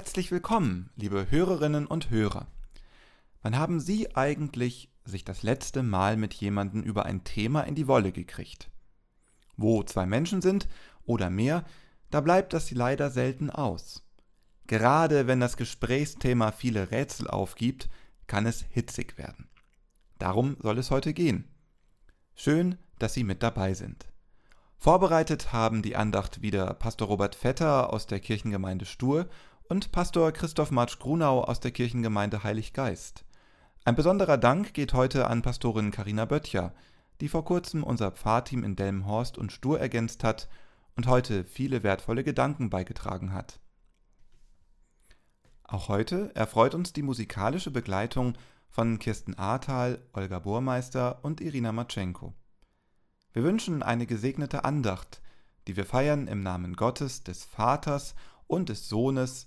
Herzlich willkommen, liebe Hörerinnen und Hörer. Wann haben Sie eigentlich sich das letzte Mal mit jemandem über ein Thema in die Wolle gekriegt? Wo zwei Menschen sind oder mehr, da bleibt das leider selten aus. Gerade wenn das Gesprächsthema viele Rätsel aufgibt, kann es hitzig werden. Darum soll es heute gehen. Schön, dass Sie mit dabei sind. Vorbereitet haben die Andacht wieder Pastor Robert Vetter aus der Kirchengemeinde Stur und Pastor Christoph Marsch Grunau aus der Kirchengemeinde Heilig Geist. Ein besonderer Dank geht heute an Pastorin Karina Böttcher, die vor kurzem unser Pfarrteam in Delmenhorst und Stur ergänzt hat und heute viele wertvolle Gedanken beigetragen hat. Auch heute erfreut uns die musikalische Begleitung von Kirsten Ahrtal, Olga Burmeister und Irina Matschenko. Wir wünschen eine gesegnete Andacht, die wir feiern im Namen Gottes, des Vaters und des Sohnes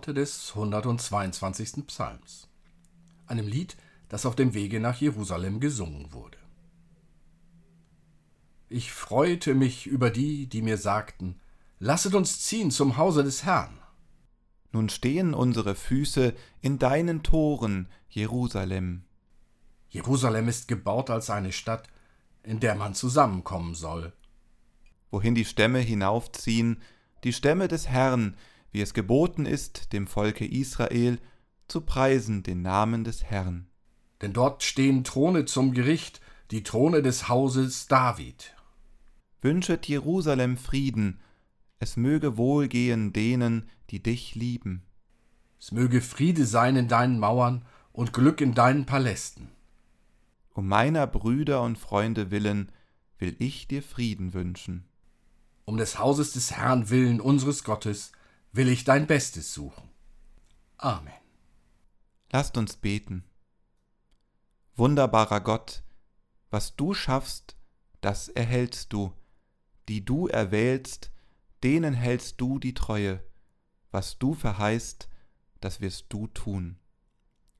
Worte des 122. Psalms, einem Lied, das auf dem Wege nach Jerusalem gesungen wurde. Ich freute mich über die, die mir sagten, Lasset uns ziehen zum Hause des Herrn. Nun stehen unsere Füße in deinen Toren, Jerusalem. Jerusalem ist gebaut als eine Stadt, in der man zusammenkommen soll. Wohin die Stämme hinaufziehen, die Stämme des Herrn, wie es geboten ist, dem Volke Israel zu preisen den Namen des Herrn. Denn dort stehen Throne zum Gericht, die Throne des Hauses David. Wünschet Jerusalem Frieden, es möge wohlgehen denen, die dich lieben. Es möge Friede sein in deinen Mauern und Glück in deinen Palästen. Um meiner Brüder und Freunde willen will ich dir Frieden wünschen. Um des Hauses des Herrn willen unseres Gottes will ich dein Bestes suchen. Amen. Lasst uns beten. Wunderbarer Gott, was du schaffst, das erhältst du, die du erwählst, denen hältst du die Treue, was du verheißt, das wirst du tun.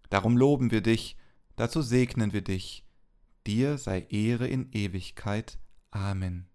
Darum loben wir dich, dazu segnen wir dich, dir sei Ehre in Ewigkeit. Amen.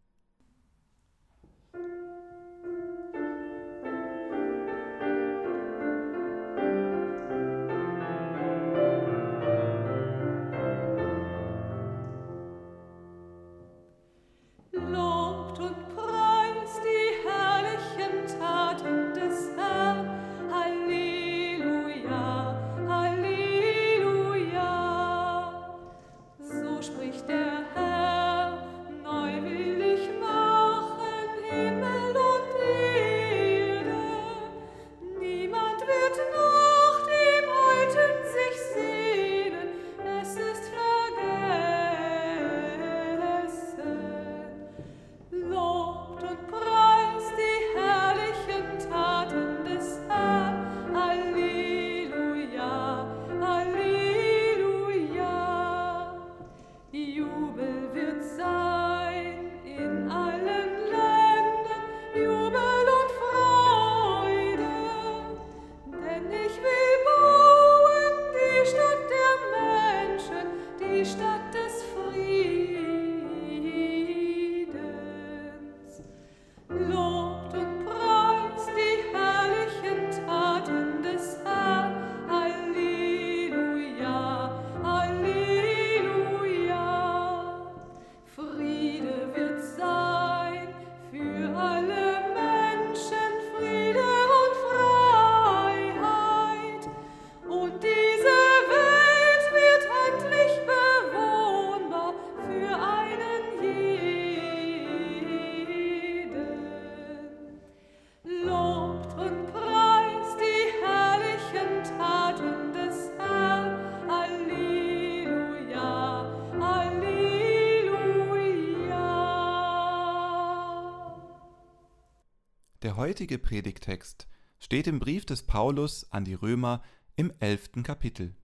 Heutige Predigtext steht im Brief des Paulus an die Römer im elften Kapitel.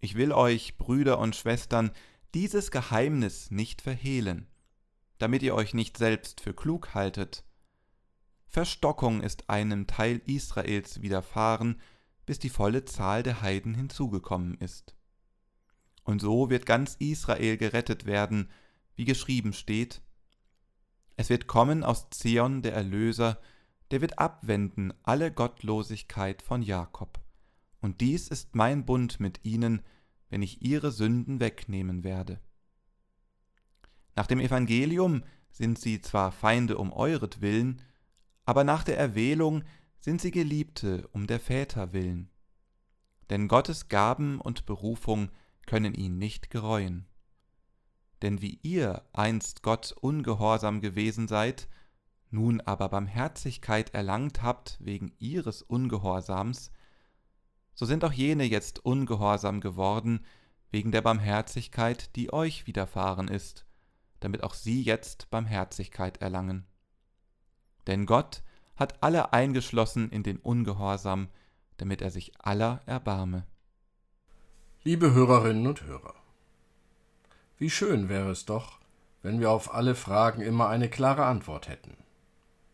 Ich will euch, Brüder und Schwestern, dieses Geheimnis nicht verhehlen, damit ihr euch nicht selbst für klug haltet. Verstockung ist einem Teil Israels widerfahren, bis die volle Zahl der Heiden hinzugekommen ist. Und so wird ganz Israel gerettet werden, wie geschrieben steht, es wird kommen aus Zion der Erlöser, der wird abwenden alle Gottlosigkeit von Jakob. Und dies ist mein Bund mit ihnen, wenn ich ihre Sünden wegnehmen werde. Nach dem Evangelium sind sie zwar Feinde um euretwillen, aber nach der Erwählung sind sie Geliebte um der Väter willen. Denn Gottes Gaben und Berufung können ihn nicht gereuen. Denn wie ihr einst Gott ungehorsam gewesen seid, nun aber Barmherzigkeit erlangt habt wegen ihres Ungehorsams, so sind auch jene jetzt ungehorsam geworden wegen der Barmherzigkeit, die euch widerfahren ist, damit auch sie jetzt Barmherzigkeit erlangen. Denn Gott hat alle eingeschlossen in den Ungehorsam, damit er sich aller erbarme. Liebe Hörerinnen und Hörer, wie schön wäre es doch, wenn wir auf alle Fragen immer eine klare Antwort hätten.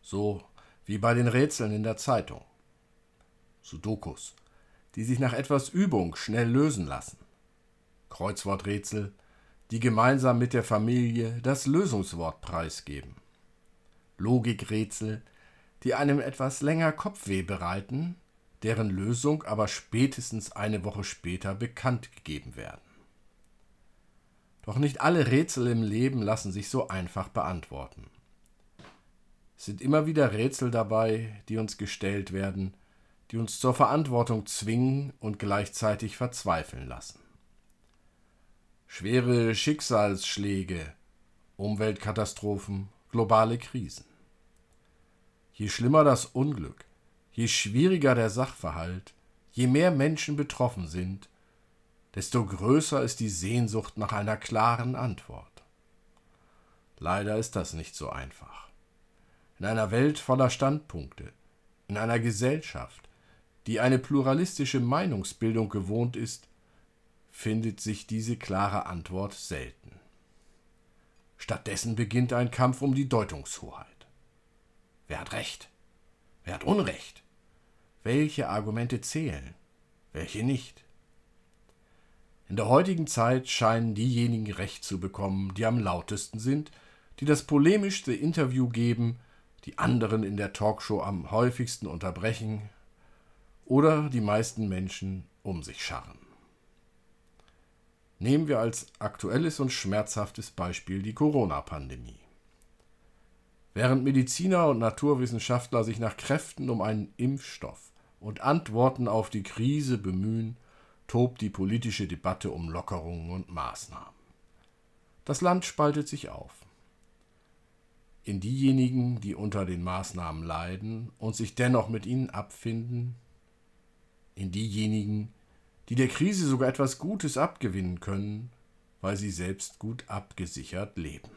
So wie bei den Rätseln in der Zeitung. Sudokus, die sich nach etwas Übung schnell lösen lassen. Kreuzworträtsel, die gemeinsam mit der Familie das Lösungswort preisgeben. Logikrätsel, die einem etwas länger Kopfweh bereiten, deren Lösung aber spätestens eine Woche später bekannt gegeben werden. Doch nicht alle Rätsel im Leben lassen sich so einfach beantworten. Es sind immer wieder Rätsel dabei, die uns gestellt werden, die uns zur Verantwortung zwingen und gleichzeitig verzweifeln lassen. Schwere Schicksalsschläge, Umweltkatastrophen, globale Krisen. Je schlimmer das Unglück, je schwieriger der Sachverhalt, je mehr Menschen betroffen sind, desto größer ist die Sehnsucht nach einer klaren Antwort. Leider ist das nicht so einfach. In einer Welt voller Standpunkte, in einer Gesellschaft, die eine pluralistische Meinungsbildung gewohnt ist, findet sich diese klare Antwort selten. Stattdessen beginnt ein Kampf um die Deutungshoheit. Wer hat Recht? Wer hat Unrecht? Welche Argumente zählen? Welche nicht? In der heutigen Zeit scheinen diejenigen Recht zu bekommen, die am lautesten sind, die das polemischste Interview geben, die anderen in der Talkshow am häufigsten unterbrechen oder die meisten Menschen um sich scharren. Nehmen wir als aktuelles und schmerzhaftes Beispiel die Corona-Pandemie. Während Mediziner und Naturwissenschaftler sich nach Kräften um einen Impfstoff und Antworten auf die Krise bemühen, tobt die politische Debatte um Lockerungen und Maßnahmen. Das Land spaltet sich auf. In diejenigen, die unter den Maßnahmen leiden und sich dennoch mit ihnen abfinden, in diejenigen, die der Krise sogar etwas Gutes abgewinnen können, weil sie selbst gut abgesichert leben.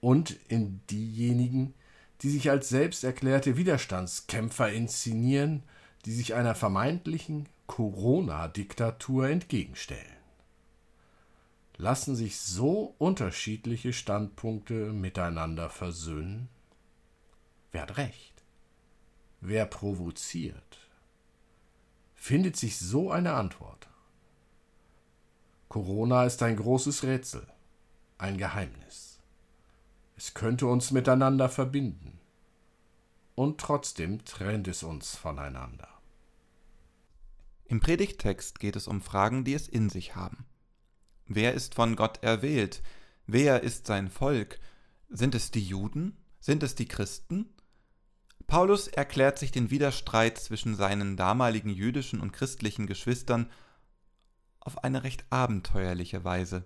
Und in diejenigen, die sich als selbst erklärte Widerstandskämpfer inszenieren, die sich einer vermeintlichen Corona-Diktatur entgegenstellen. Lassen sich so unterschiedliche Standpunkte miteinander versöhnen? Wer hat recht? Wer provoziert? Findet sich so eine Antwort? Corona ist ein großes Rätsel, ein Geheimnis. Es könnte uns miteinander verbinden. Und trotzdem trennt es uns voneinander. Im Predigttext geht es um Fragen, die es in sich haben. Wer ist von Gott erwählt? Wer ist sein Volk? Sind es die Juden? Sind es die Christen? Paulus erklärt sich den Widerstreit zwischen seinen damaligen jüdischen und christlichen Geschwistern auf eine recht abenteuerliche Weise.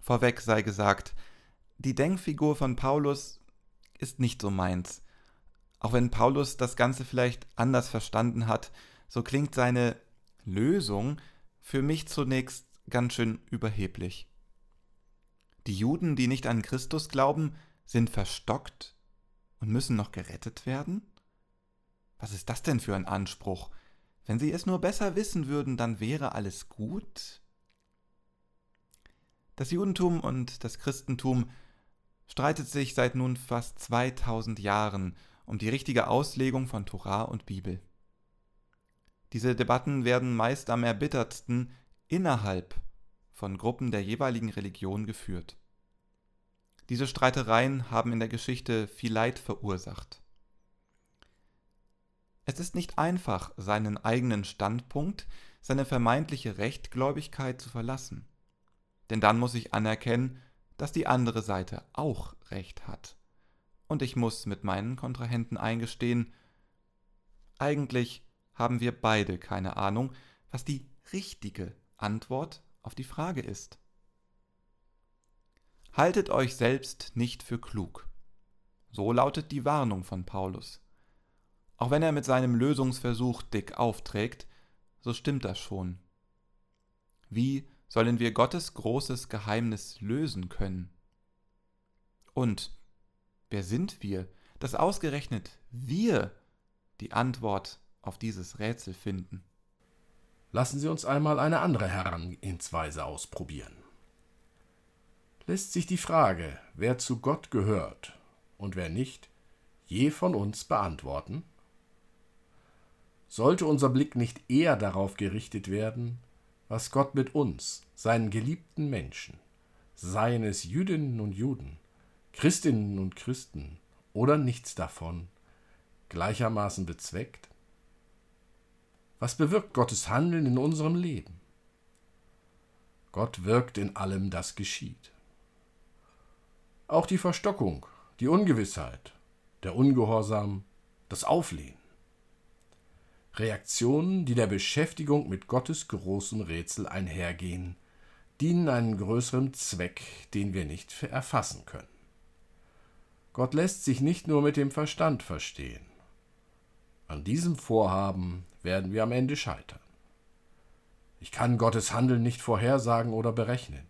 Vorweg sei gesagt, die Denkfigur von Paulus ist nicht so meins. Auch wenn Paulus das Ganze vielleicht anders verstanden hat, so klingt seine Lösung für mich zunächst ganz schön überheblich. Die Juden, die nicht an Christus glauben, sind verstockt. und müssen noch gerettet werden? Was ist das denn für ein Anspruch? Wenn sie es nur besser wissen würden, dann wäre alles gut? Das Judentum und das Christentum streitet sich seit nun fast 2000 Jahren um die richtige Auslegung von Torah und Bibel. Diese Debatten werden meist am erbittertsten innerhalb von Gruppen der jeweiligen Religion geführt. Diese Streitereien haben in der Geschichte viel Leid verursacht. Es ist nicht einfach, seinen eigenen Standpunkt, seine vermeintliche Rechtgläubigkeit zu verlassen. Denn dann muss ich anerkennen, dass die andere Seite auch Recht hat. Und ich muss mit meinen Kontrahenten eingestehen, eigentlich haben wir beide keine Ahnung, was die richtige Antwort auf die Frage ist. Haltet euch selbst nicht für klug. So lautet die Warnung von Paulus. Auch wenn er mit seinem Lösungsversuch dick aufträgt, so stimmt das schon. Wie sollen wir Gottes großes Geheimnis lösen können? Und wer sind wir, dass ausgerechnet wir die Antwort auf dieses Rätsel finden? Lassen Sie uns einmal eine andere Herangehensweise ausprobieren. Lässt sich die Frage, wer zu Gott gehört und wer nicht, je von uns beantworten? Sollte unser Blick nicht eher darauf gerichtet werden, was Gott mit uns, seinen geliebten Menschen, seien es Jüdinnen und Juden, Christinnen und Christen oder nichts davon, gleichermaßen bezweckt? Was bewirkt Gottes Handeln in unserem Leben? Gott wirkt in allem, das geschieht. Auch die Verstockung, die Ungewissheit, der Ungehorsam, das Auflehnen. Reaktionen, die der Beschäftigung mit Gottes großem Rätsel einhergehen, dienen einem größeren Zweck, den wir nicht erfassen können. Gott lässt sich nicht nur mit dem Verstand verstehen. An diesem Vorhaben werden wir am Ende scheitern. Ich kann Gottes Handeln nicht vorhersagen oder berechnen.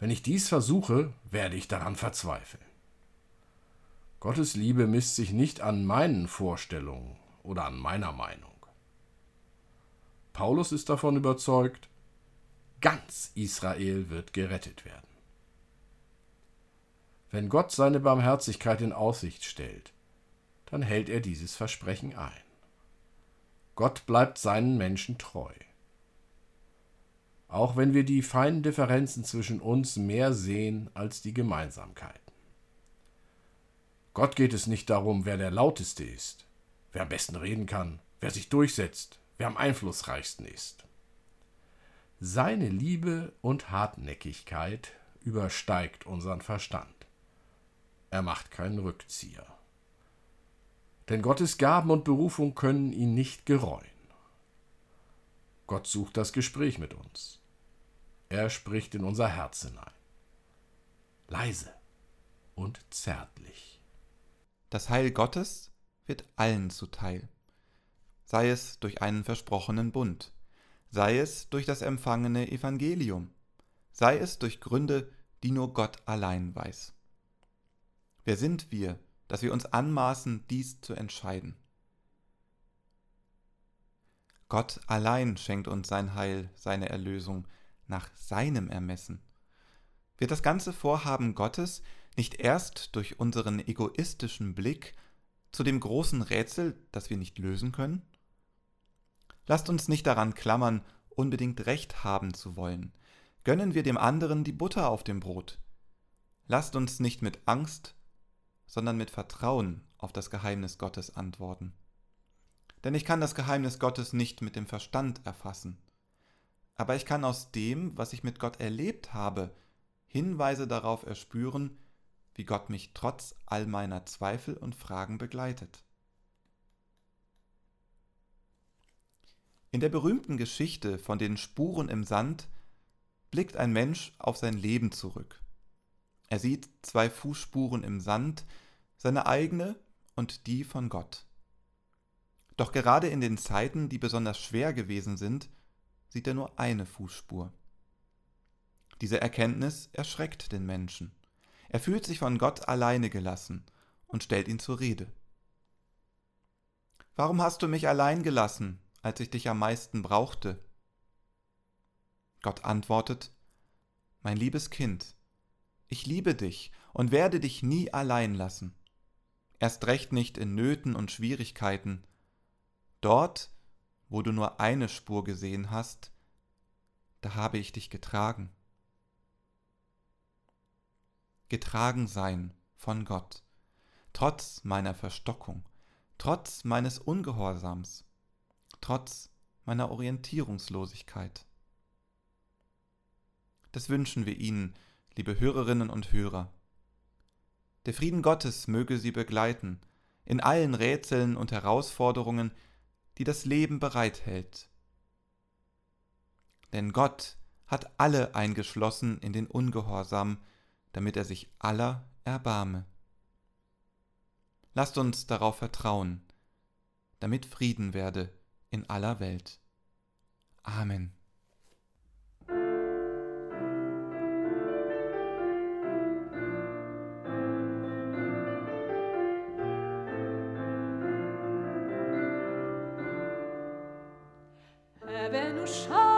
Wenn ich dies versuche, werde ich daran verzweifeln. Gottes Liebe misst sich nicht an meinen Vorstellungen oder an meiner Meinung. Paulus ist davon überzeugt, ganz Israel wird gerettet werden. Wenn Gott seine Barmherzigkeit in Aussicht stellt, dann hält er dieses Versprechen ein. Gott bleibt seinen Menschen treu. Auch wenn wir die feinen Differenzen zwischen uns mehr sehen als die Gemeinsamkeiten. Gott geht es nicht darum, wer der lauteste ist, wer am besten reden kann, wer sich durchsetzt, wer am einflussreichsten ist. Seine Liebe und Hartnäckigkeit übersteigt unseren Verstand. Er macht keinen Rückzieher. Denn Gottes Gaben und Berufung können ihn nicht gereuen. Gott sucht das Gespräch mit uns. Er spricht in unser Herz hinein. Leise und zärtlich. Das Heil Gottes wird allen zuteil, sei es durch einen versprochenen Bund, sei es durch das empfangene Evangelium, sei es durch Gründe, die nur Gott allein weiß. Wer sind wir, dass wir uns anmaßen, dies zu entscheiden? Gott allein schenkt uns sein Heil, seine Erlösung nach seinem Ermessen. Wird das ganze Vorhaben Gottes nicht erst durch unseren egoistischen Blick zu dem großen Rätsel, das wir nicht lösen können? Lasst uns nicht daran klammern, unbedingt Recht haben zu wollen. Gönnen wir dem anderen die Butter auf dem Brot. Lasst uns nicht mit Angst, sondern mit Vertrauen auf das Geheimnis Gottes antworten. Denn ich kann das Geheimnis Gottes nicht mit dem Verstand erfassen. Aber ich kann aus dem, was ich mit Gott erlebt habe, Hinweise darauf erspüren, wie Gott mich trotz all meiner Zweifel und Fragen begleitet. In der berühmten Geschichte von den Spuren im Sand blickt ein Mensch auf sein Leben zurück. Er sieht zwei Fußspuren im Sand, seine eigene und die von Gott. Doch gerade in den Zeiten, die besonders schwer gewesen sind, sieht er nur eine Fußspur. Diese Erkenntnis erschreckt den Menschen. Er fühlt sich von Gott alleine gelassen und stellt ihn zur Rede. Warum hast du mich allein gelassen, als ich dich am meisten brauchte? Gott antwortet, Mein liebes Kind, ich liebe dich und werde dich nie allein lassen, erst recht nicht in Nöten und Schwierigkeiten. Dort, wo du nur eine Spur gesehen hast, da habe ich dich getragen. Getragen sein von Gott, trotz meiner Verstockung, trotz meines Ungehorsams, trotz meiner Orientierungslosigkeit. Das wünschen wir Ihnen, liebe Hörerinnen und Hörer. Der Frieden Gottes möge Sie begleiten in allen Rätseln und Herausforderungen, die das Leben bereithält. Denn Gott hat alle eingeschlossen in den Ungehorsam, damit er sich aller erbarme. Lasst uns darauf vertrauen, damit Frieden werde in aller Welt. Amen. Wünschen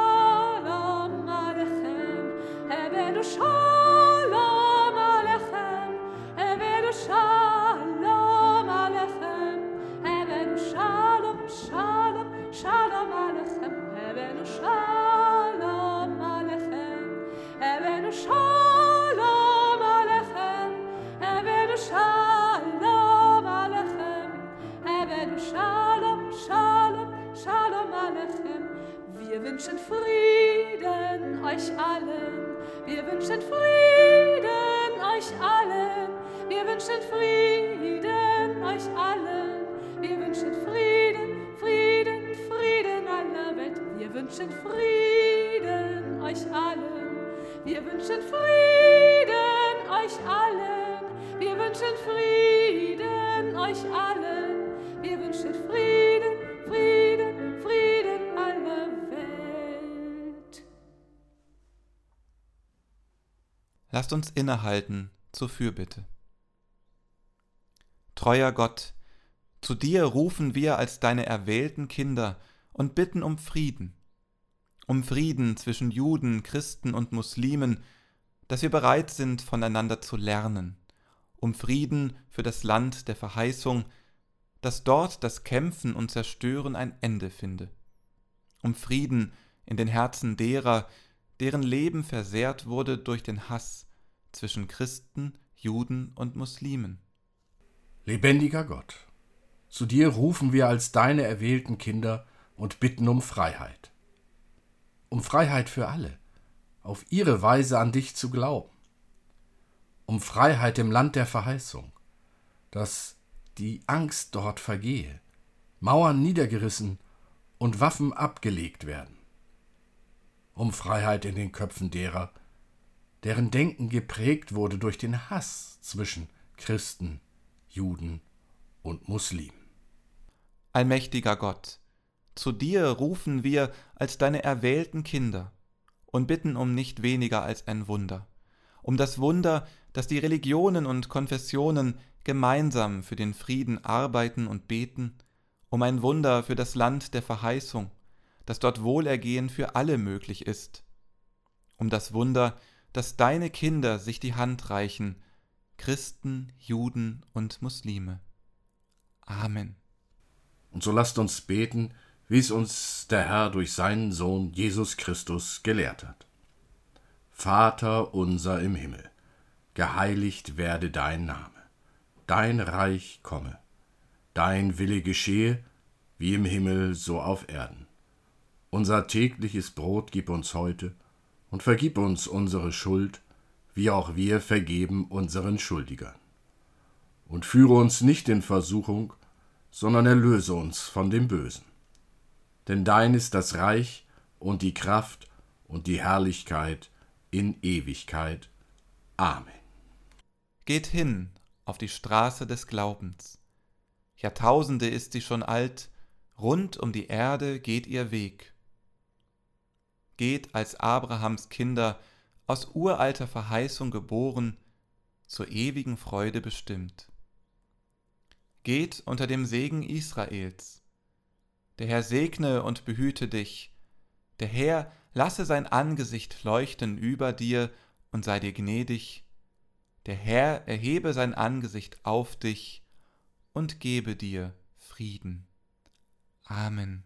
Frieden euch allen. Wir wünschen Frieden euch allen. Wir wünschen Frieden euch allen. Wir wünschen Frieden, Frieden, Frieden aller Welt. Wir wünschen Frieden euch allen. Wir wünschen Frieden euch allen. Wir wünschen Frieden euch allen. Wir wünschen Frieden, Lasst uns innehalten zur Fürbitte. Treuer Gott, zu dir rufen wir als deine erwählten Kinder und bitten um Frieden, um Frieden zwischen Juden, Christen und Muslimen, dass wir bereit sind, voneinander zu lernen, um Frieden für das Land der Verheißung, dass dort das Kämpfen und Zerstören ein Ende finde, um Frieden in den Herzen derer, deren Leben versehrt wurde durch den Hass zwischen Christen, Juden und Muslimen. Lebendiger Gott, zu dir rufen wir als deine erwählten Kinder und bitten um Freiheit. Um Freiheit für alle, auf ihre Weise an dich zu glauben. Um Freiheit im Land der Verheißung, dass die Angst dort vergehe, Mauern niedergerissen und Waffen abgelegt werden. Um Freiheit in den Köpfen derer, deren Denken geprägt wurde durch den Hass zwischen Christen, Juden und Muslimen. Allmächtiger Gott, zu dir rufen wir als deine erwählten Kinder und bitten um nicht weniger als ein Wunder, um das Wunder, dass die Religionen und Konfessionen gemeinsam für den Frieden arbeiten und beten, um ein Wunder für das Land der Verheißung, dass dort Wohlergehen für alle möglich ist, um das Wunder, dass deine Kinder sich die Hand reichen, Christen, Juden und Muslime. Amen. Und so lasst uns beten, wie es uns der Herr durch seinen Sohn Jesus Christus gelehrt hat. Vater unser im Himmel, geheiligt werde dein Name dein Reich komme, dein Wille geschehe, wie im Himmel so auf Erden. Unser tägliches Brot gib uns heute und vergib uns unsere Schuld, wie auch wir vergeben unseren Schuldigern. Und führe uns nicht in Versuchung, sondern erlöse uns von dem Bösen. Denn dein ist das Reich und die Kraft und die Herrlichkeit in Ewigkeit. Amen. Geht hin auf die Straße des Glaubens. Jahrtausende ist sie schon alt, rund um die Erde geht ihr Weg. Geht als Abrahams Kinder, aus uralter Verheißung geboren, zur ewigen Freude bestimmt. geht unter dem Segen Israels. Der Herr segne und behüte dich. Der Herr lasse sein Angesicht leuchten über dir und sei dir gnädig. Der Herr erhebe sein Angesicht auf dich und gebe dir Frieden. Amen.